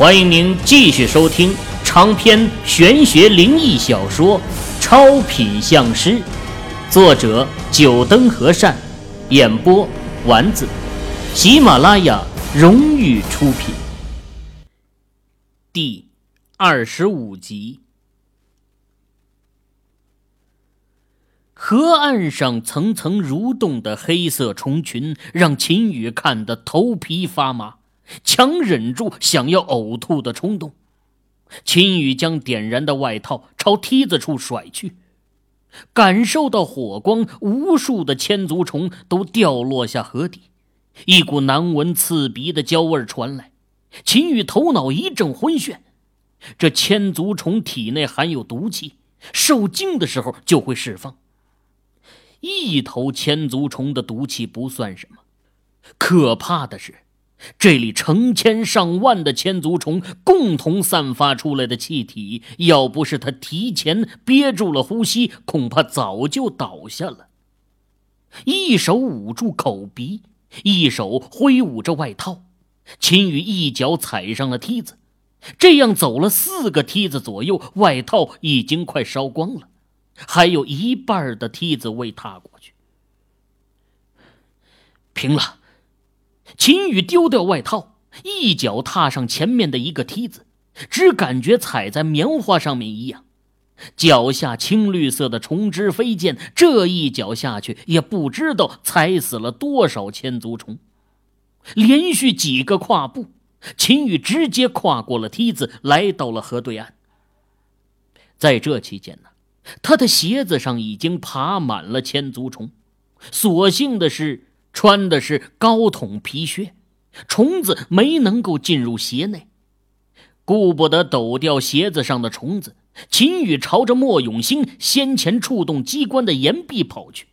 欢迎您继续收听长篇玄学灵异小说《超品相师》，作者：九灯和善，演播：丸子，喜马拉雅荣誉出品。第二十五集。河岸上层层蠕动的黑色虫群，让秦宇看得头皮发麻。强忍住想要呕吐的冲动，秦宇将点燃的外套朝梯子处甩去，感受到火光，无数的千足虫都掉落下河底，一股难闻刺鼻的焦味传来，秦宇头脑一阵昏眩。这千足虫体内含有毒气，受惊的时候就会释放。一头千足虫的毒气不算什么，可怕的是。这里成千上万的千足虫共同散发出来的气体，要不是他提前憋住了呼吸，恐怕早就倒下了。一手捂住口鼻，一手挥舞着外套，秦宇一脚踩上了梯子，这样走了四个梯子左右，外套已经快烧光了，还有一半的梯子未踏过去。平了。秦宇丢掉外套，一脚踏上前面的一个梯子，只感觉踩在棉花上面一样，脚下青绿色的虫枝飞溅，这一脚下去也不知道踩死了多少千足虫。连续几个跨步，秦宇直接跨过了梯子，来到了河对岸。在这期间呢，他的鞋子上已经爬满了千足虫，所幸的是。穿的是高筒皮靴，虫子没能够进入鞋内。顾不得抖掉鞋子上的虫子，秦宇朝着莫永兴先前触动机关的岩壁跑去。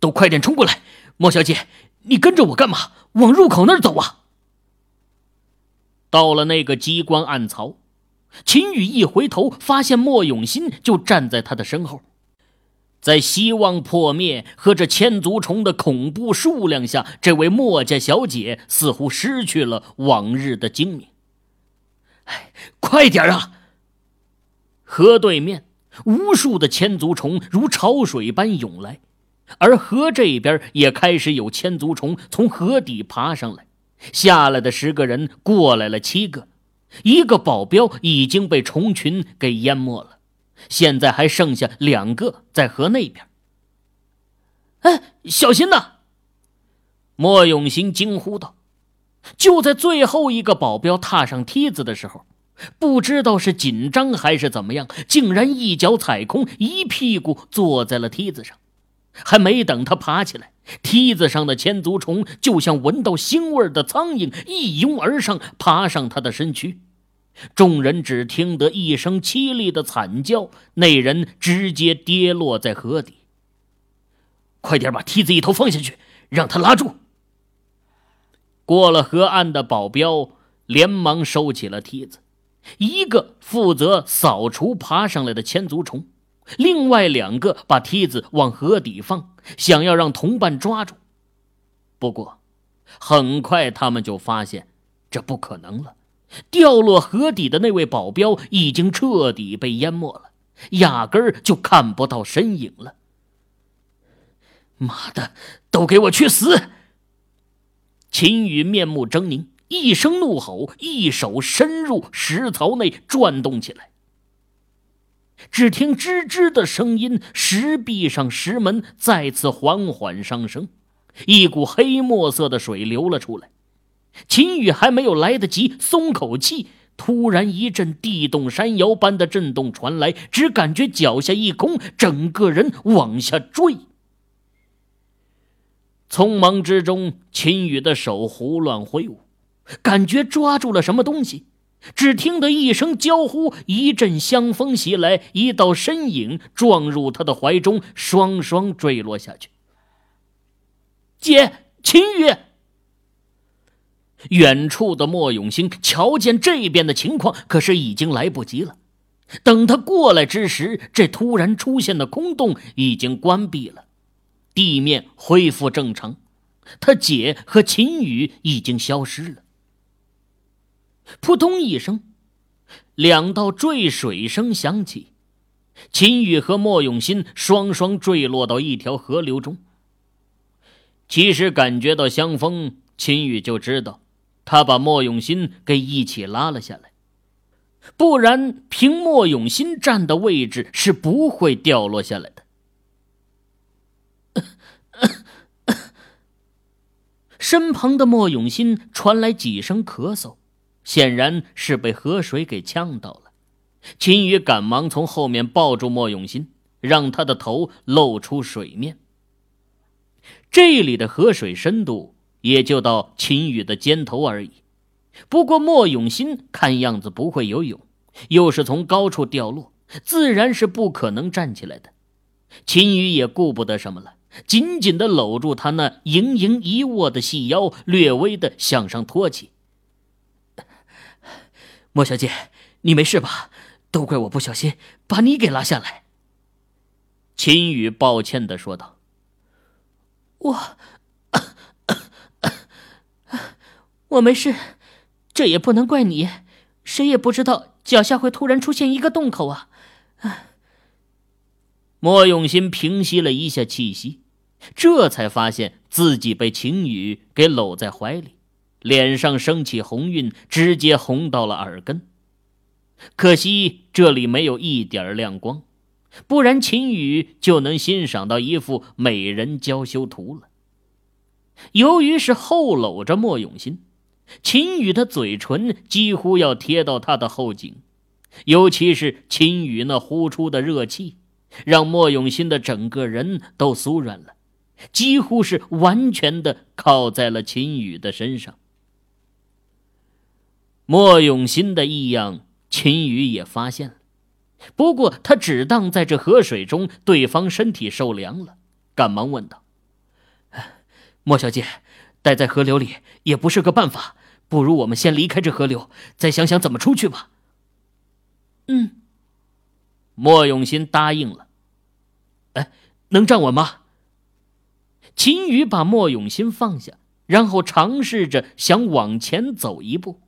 都快点冲过来！莫小姐，你跟着我干嘛？往入口那儿走啊！到了那个机关暗槽，秦宇一回头，发现莫永新就站在他的身后。在希望破灭和这千足虫的恐怖数量下，这位墨家小姐似乎失去了往日的精明。哎，快点啊！河对面，无数的千足虫如潮水般涌来，而河这边也开始有千足虫从河底爬上来。下来的十个人，过来了七个，一个保镖已经被虫群给淹没了。现在还剩下两个在河那边。哎，小心呐！莫永兴惊呼道。就在最后一个保镖踏上梯子的时候，不知道是紧张还是怎么样，竟然一脚踩空，一屁股坐在了梯子上。还没等他爬起来，梯子上的千足虫就像闻到腥味的苍蝇，一拥而上，爬上他的身躯。众人只听得一声凄厉的惨叫，那人直接跌落在河底。快点把梯子一头放下去，让他拉住。过了河岸的保镖连忙收起了梯子，一个负责扫除爬上来的千足虫，另外两个把梯子往河底放，想要让同伴抓住。不过，很快他们就发现这不可能了。掉落河底的那位保镖已经彻底被淹没了，压根儿就看不到身影了。妈的，都给我去死！秦宇面目狰狞，一声怒吼，一手伸入石槽内转动起来。只听吱吱的声音，石壁上石门再次缓缓上升，一股黑墨色的水流了出来。秦宇还没有来得及松口气，突然一阵地动山摇般的震动传来，只感觉脚下一空，整个人往下坠。匆忙之中，秦宇的手胡乱挥舞，感觉抓住了什么东西，只听得一声娇呼，一阵香风袭来，一道身影撞入他的怀中，双双坠落下去。姐，秦宇。远处的莫永兴瞧见这边的情况，可是已经来不及了。等他过来之时，这突然出现的空洞已经关闭了，地面恢复正常，他姐和秦宇已经消失了。扑通一声，两道坠水声响起，秦宇和莫永新双双坠落到一条河流中。其实感觉到香风，秦宇就知道，他把莫永新给一起拉了下来，不然凭莫永新站的位置是不会掉落下来的。身旁的莫永新传来几声咳嗽，显然是被河水给呛到了。秦宇赶忙从后面抱住莫永新，让他的头露出水面。这里的河水深度也就到秦宇的肩头而已。不过莫永新看样子不会游泳，又是从高处掉落，自然是不可能站起来的。秦宇也顾不得什么了。紧紧的搂住他那盈盈一握的细腰，略微的向上托起。莫小姐，你没事吧？都怪我不小心把你给拉下来。秦宇抱歉的说道：“我，我没事，这也不能怪你，谁也不知道脚下会突然出现一个洞口啊。”啊莫永新平息了一下气息，这才发现自己被秦羽给搂在怀里，脸上升起红晕，直接红到了耳根。可惜这里没有一点亮光，不然秦羽就能欣赏到一幅美人娇羞图了。由于是后搂着莫永新，秦宇的嘴唇几乎要贴到他的后颈，尤其是秦宇那呼出的热气。让莫永新的整个人都酥软了，几乎是完全的靠在了秦宇的身上。莫永新的异样，秦宇也发现了，不过他只当在这河水中对方身体受凉了，赶忙问道：“莫小姐，待在河流里也不是个办法，不如我们先离开这河流，再想想怎么出去吧。”嗯。莫永新答应了。哎，能站稳吗？秦宇把莫永新放下，然后尝试着想往前走一步，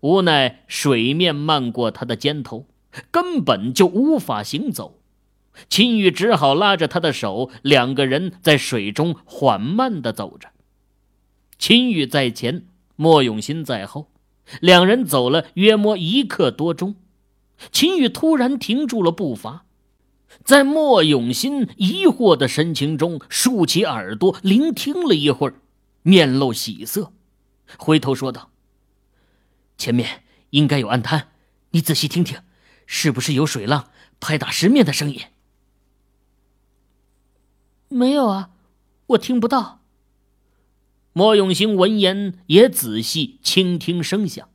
无奈水面漫过他的肩头，根本就无法行走。秦宇只好拉着他的手，两个人在水中缓慢的走着。秦宇在前，莫永新在后，两人走了约莫一刻多钟。秦宇突然停住了步伐，在莫永新疑惑的神情中，竖起耳朵聆听了一会儿，面露喜色，回头说道：“前面应该有暗滩，你仔细听听，是不是有水浪拍打石面的声音？”“没有啊，我听不到。”莫永兴闻言也仔细倾听声响，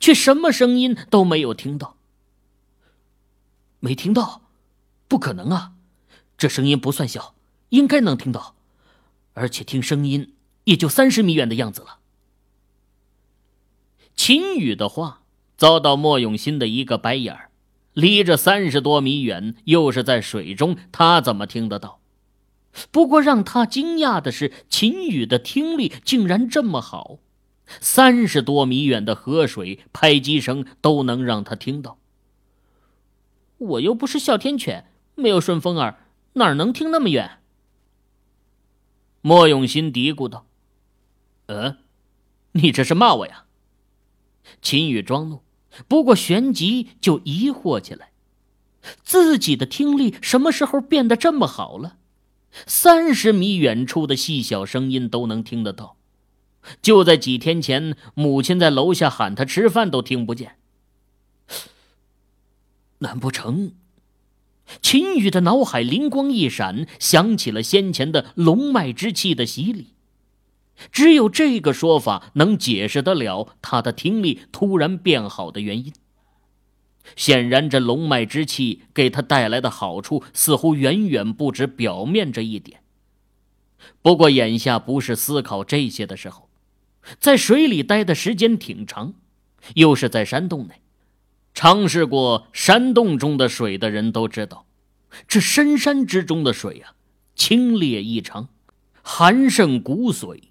却什么声音都没有听到。没听到，不可能啊！这声音不算小，应该能听到，而且听声音也就三十米远的样子了。秦宇的话遭到莫永新的一个白眼儿，离着三十多米远，又是在水中，他怎么听得到？不过让他惊讶的是，秦宇的听力竟然这么好，三十多米远的河水拍击声都能让他听到。我又不是哮天犬，没有顺风耳，哪能听那么远？莫永新嘀咕道：“嗯，你这是骂我呀？”秦宇装怒，不过旋即就疑惑起来：自己的听力什么时候变得这么好了？三十米远处的细小声音都能听得到，就在几天前，母亲在楼下喊他吃饭都听不见。难不成？秦羽的脑海灵光一闪，想起了先前的龙脉之气的洗礼。只有这个说法能解释得了他的听力突然变好的原因。显然，这龙脉之气给他带来的好处似乎远远不止表面这一点。不过，眼下不是思考这些的时候。在水里待的时间挺长，又是在山洞内。尝试过山洞中的水的人都知道，这深山之中的水啊，清冽异常，寒胜骨髓。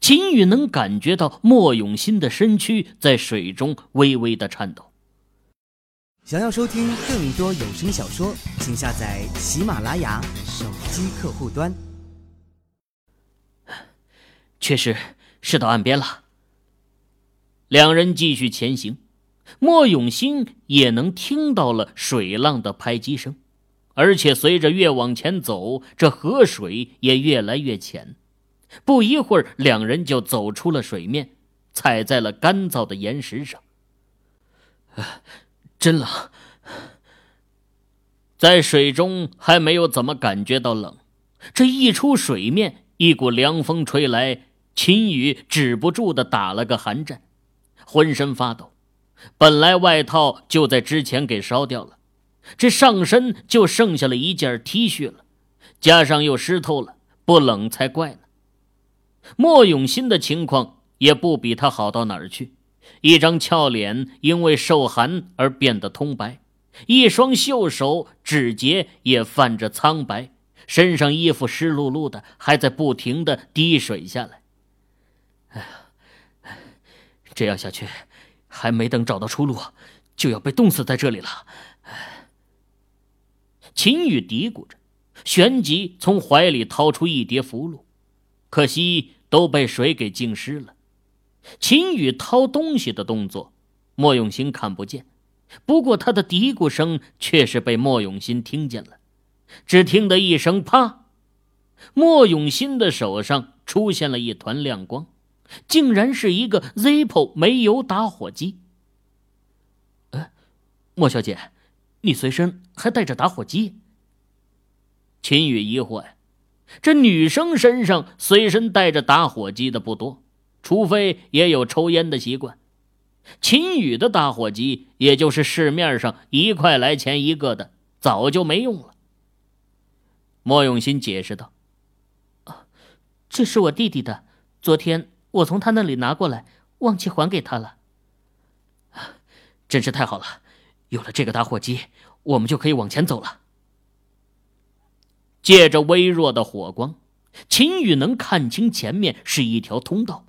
秦宇能感觉到莫永新的身躯在水中微微的颤抖。想要收听更多有声小说，请下载喜马拉雅手机客户端。确实是到岸边了。两人继续前行，莫永新也能听到了水浪的拍击声，而且随着越往前走，这河水也越来越浅。不一会儿，两人就走出了水面，踩在了干燥的岩石上。真冷，在水中还没有怎么感觉到冷，这一出水面，一股凉风吹来，秦宇止不住的打了个寒战，浑身发抖。本来外套就在之前给烧掉了，这上身就剩下了一件 T 恤了，加上又湿透了，不冷才怪呢。莫永新的情况也不比他好到哪儿去。一张俏脸因为受寒而变得通白，一双秀手指节也泛着苍白，身上衣服湿漉漉的，还在不停的滴水下来。哎呀，这样下去，还没等找到出路，就要被冻死在这里了。秦宇嘀咕着，旋即从怀里掏出一叠符箓，可惜都被水给浸湿了。秦宇掏东西的动作，莫永新看不见，不过他的嘀咕声却是被莫永新听见了。只听得一声“啪”，莫永新的手上出现了一团亮光，竟然是一个 Zippo 煤油打火机。呃，莫小姐，你随身还带着打火机？秦宇疑惑呀，这女生身上随身带着打火机的不多。除非也有抽烟的习惯，秦宇的打火机，也就是市面上一块来钱一个的，早就没用了。莫永新解释道：“啊，这是我弟弟的，昨天我从他那里拿过来，忘记还给他了。真是太好了，有了这个打火机，我们就可以往前走了。借着微弱的火光，秦宇能看清前面是一条通道。”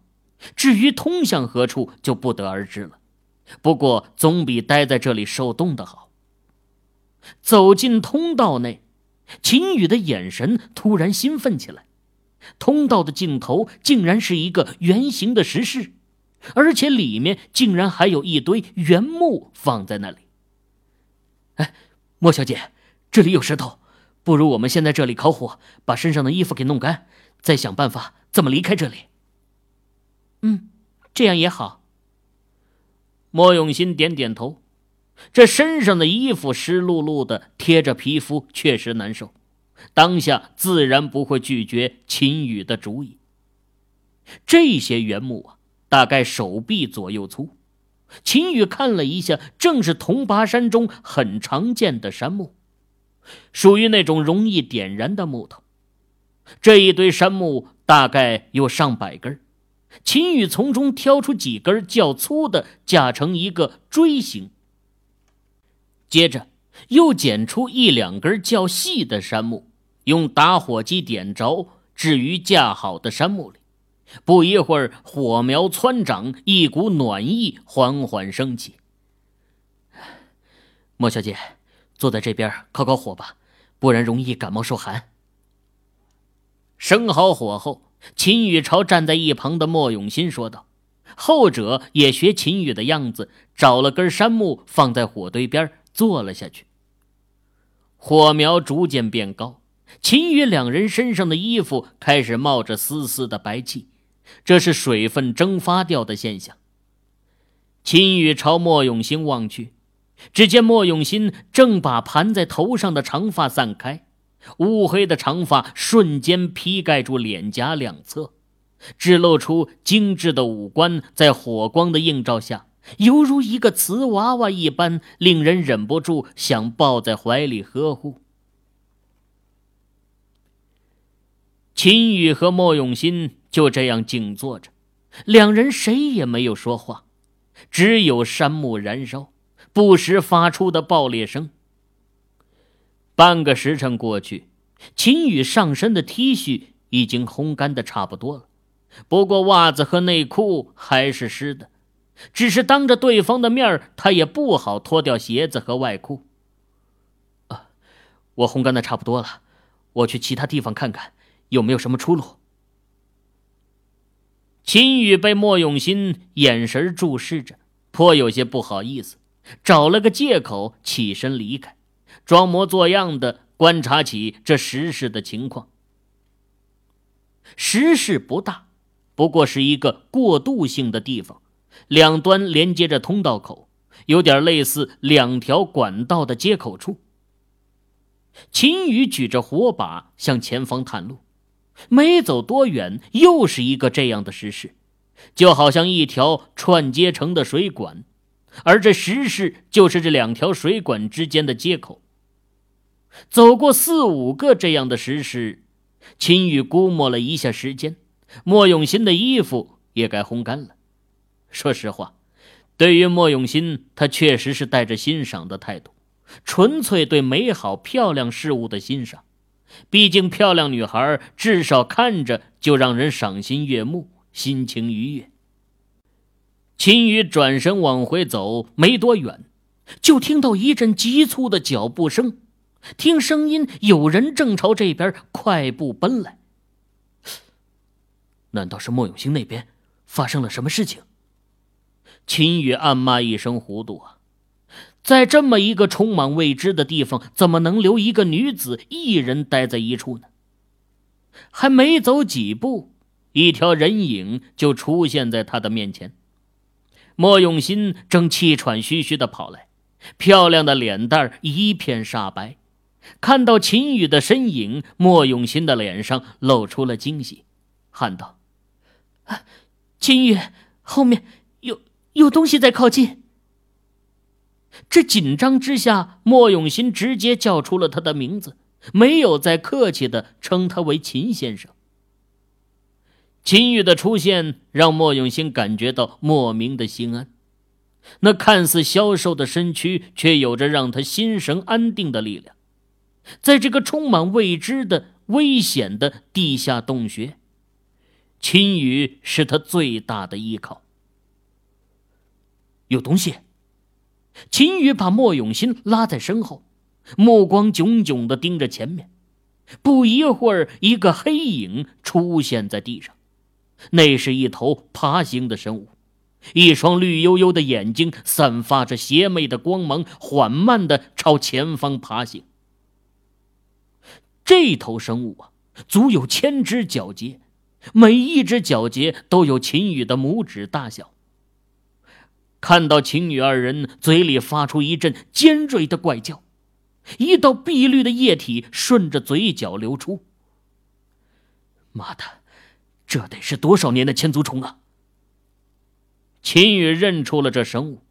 至于通向何处，就不得而知了。不过总比待在这里受冻的好。走进通道内，秦宇的眼神突然兴奋起来。通道的尽头竟然是一个圆形的石室，而且里面竟然还有一堆原木放在那里。哎，莫小姐，这里有石头，不如我们先在这里烤火，把身上的衣服给弄干，再想办法怎么离开这里。嗯，这样也好。莫永新点点头，这身上的衣服湿漉漉的，贴着皮肤，确实难受。当下自然不会拒绝秦宇的主意。这些原木啊，大概手臂左右粗。秦宇看了一下，正是铜拔山中很常见的杉木，属于那种容易点燃的木头。这一堆杉木大概有上百根。秦宇从中挑出几根较粗的，架成一个锥形。接着又捡出一两根较细的杉木，用打火机点着，置于架好的杉木里。不一会儿，火苗窜长，一股暖意缓缓升起。莫小姐，坐在这边烤烤火吧，不然容易感冒受寒。生好火后。秦宇朝站在一旁的莫永新说道，后者也学秦宇的样子，找了根杉木放在火堆边坐了下去。火苗逐渐变高，秦宇两人身上的衣服开始冒着丝丝的白气，这是水分蒸发掉的现象。秦宇朝莫永新望去，只见莫永新正把盘在头上的长发散开。乌黑的长发瞬间披盖住脸颊两侧，只露出精致的五官，在火光的映照下，犹如一个瓷娃娃一般，令人忍不住想抱在怀里呵护。秦宇和莫永新就这样静坐着，两人谁也没有说话，只有杉木燃烧，不时发出的爆裂声。半个时辰过去，秦宇上身的 T 恤已经烘干的差不多了，不过袜子和内裤还是湿的，只是当着对方的面他也不好脱掉鞋子和外裤。啊，我烘干的差不多了，我去其他地方看看有没有什么出路。秦宇被莫永新眼神注视着，颇有些不好意思，找了个借口起身离开，装模作样的观察起这石室的情况。石室不大，不过是一个过渡性的地方，两端连接着通道口，有点类似两条管道的接口处。秦宇举着火把向前方探路。没走多远，又是一个这样的石室，就好像一条串接成的水管，而这石室就是这两条水管之间的接口。走过四五个这样的石室，秦宇估摸了一下时间，莫永新的衣服也该烘干了。说实话，对于莫永新，他确实是带着欣赏的态度，纯粹对美好漂亮事物的欣赏。毕竟，漂亮女孩至少看着就让人赏心悦目，心情愉悦。秦宇转身往回走，没多远，就听到一阵急促的脚步声。听声音，有人正朝这边快步奔来。难道是莫永兴那边发生了什么事情？秦宇暗骂一声：“糊涂啊！”在这么一个充满未知的地方，怎么能留一个女子一人待在一处呢？还没走几步，一条人影就出现在他的面前。莫永新正气喘吁吁的跑来，漂亮的脸蛋一片煞白。看到秦羽的身影，莫永新的脸上露出了惊喜，喊道：“啊秦羽，后面有有东西在靠近。”这紧张之下，莫永新直接叫出了他的名字，没有再客气的称他为秦先生。秦宇的出现让莫永新感觉到莫名的心安，那看似消瘦的身躯，却有着让他心神安定的力量。在这个充满未知的危险的地下洞穴，秦羽是他最大的依靠。有东西。秦宇把莫永新拉在身后，目光炯炯的盯着前面。不一会儿，一个黑影出现在地上，那是一头爬行的生物，一双绿油油的眼睛散发着邪魅的光芒，缓慢的朝前方爬行。这头生物啊，足有千只脚节，每一只脚节都有秦宇的拇指大小。看到秦羽二人嘴里发出一阵尖锐的怪叫，一道碧绿的液体顺着嘴角流出。妈的，这得是多少年的千足虫啊！秦羽认出了这生物，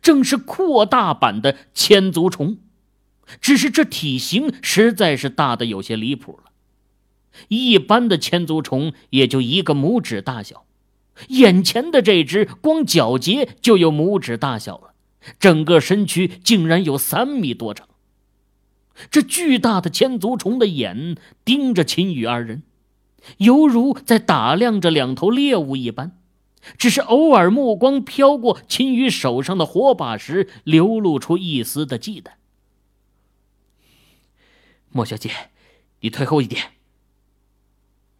正是扩大版的千足虫，只是这体型实在是大的有些离谱了。一般的千足虫也就一个拇指大小。眼前的这只光脚节就有拇指大小了，整个身躯竟然有三米多长。这巨大的千足虫的眼盯着秦羽二人，犹如在打量着两头猎物一般。只是偶尔目光飘过秦羽手上的火把时，流露出一丝的忌惮。莫小姐，你退后一点。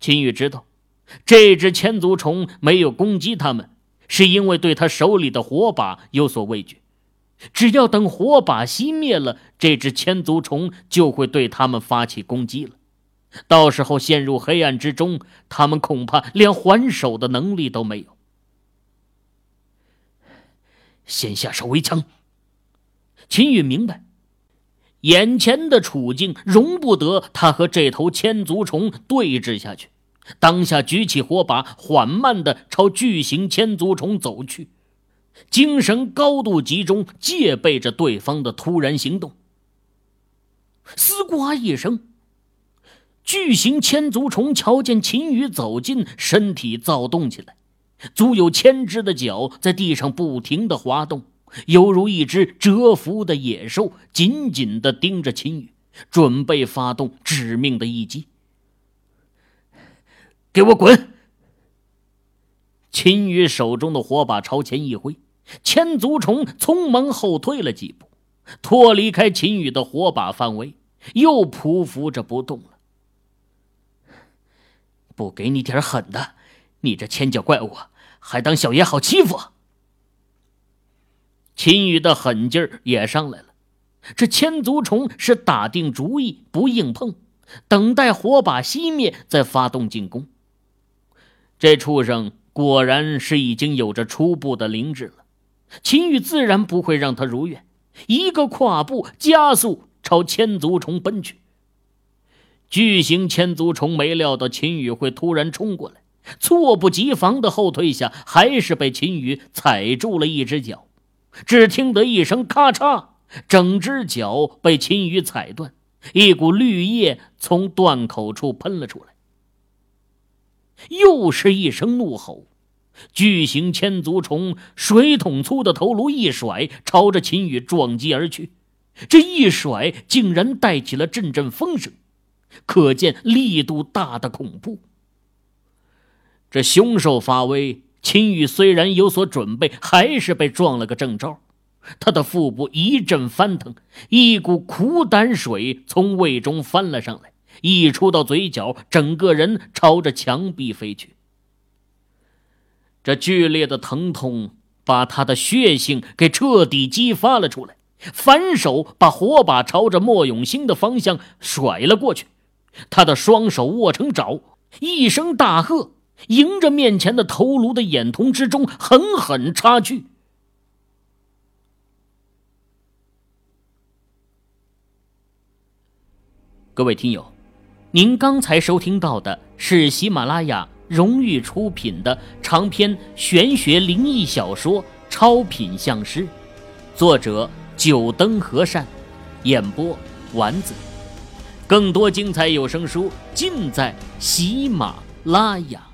秦羽知道。这只千足虫没有攻击他们，是因为对他手里的火把有所畏惧。只要等火把熄灭了，这只千足虫就会对他们发起攻击了。到时候陷入黑暗之中，他们恐怕连还手的能力都没有。先下手为强。秦羽明白，眼前的处境容不得他和这头千足虫对峙下去。当下举起火把，缓慢的朝巨型千足虫走去，精神高度集中，戒备着对方的突然行动。嘶呱一声，巨型千足虫瞧见秦羽走近，身体躁动起来，足有千只的脚在地上不停的滑动，犹如一只蛰伏的野兽，紧紧的盯着秦羽，准备发动致命的一击。给我滚！秦羽手中的火把朝前一挥，千足虫匆忙后退了几步，脱离开秦羽的火把范围，又匍匐着不动了。不给你点狠的，你这千脚怪物还当小爷好欺负？秦羽的狠劲儿也上来了。这千足虫是打定主意不硬碰，等待火把熄灭再发动进攻。这畜生果然是已经有着初步的灵智了，秦羽自然不会让他如愿，一个跨步加速朝千足虫奔去。巨型千足虫没料到秦羽会突然冲过来，猝不及防的后退下，还是被秦羽踩住了一只脚。只听得一声咔嚓。整只脚被秦羽踩断，一股绿液从断口处喷了出来。又是一声怒吼，巨型千足虫水桶粗的头颅一甩，朝着秦羽撞击而去。这一甩，竟然带起了阵阵风声，可见力度大的恐怖。这凶兽发威，秦羽虽然有所准备，还是被撞了个正着。他的腹部一阵翻腾，一股苦胆水从胃中翻了上来，溢出到嘴角，整个人朝着墙壁飞去。这剧烈的疼痛把他的血性给彻底激发了出来，反手把火把朝着莫永兴的方向甩了过去。他的双手握成爪，一声大喝，迎着面前的头颅的眼瞳之中狠狠插去。各位听友，您刚才收听到的是喜马拉雅荣誉出品的长篇玄学灵异小说《超品相师》，作者九灯和善，演播丸子。更多精彩有声书尽在喜马拉雅。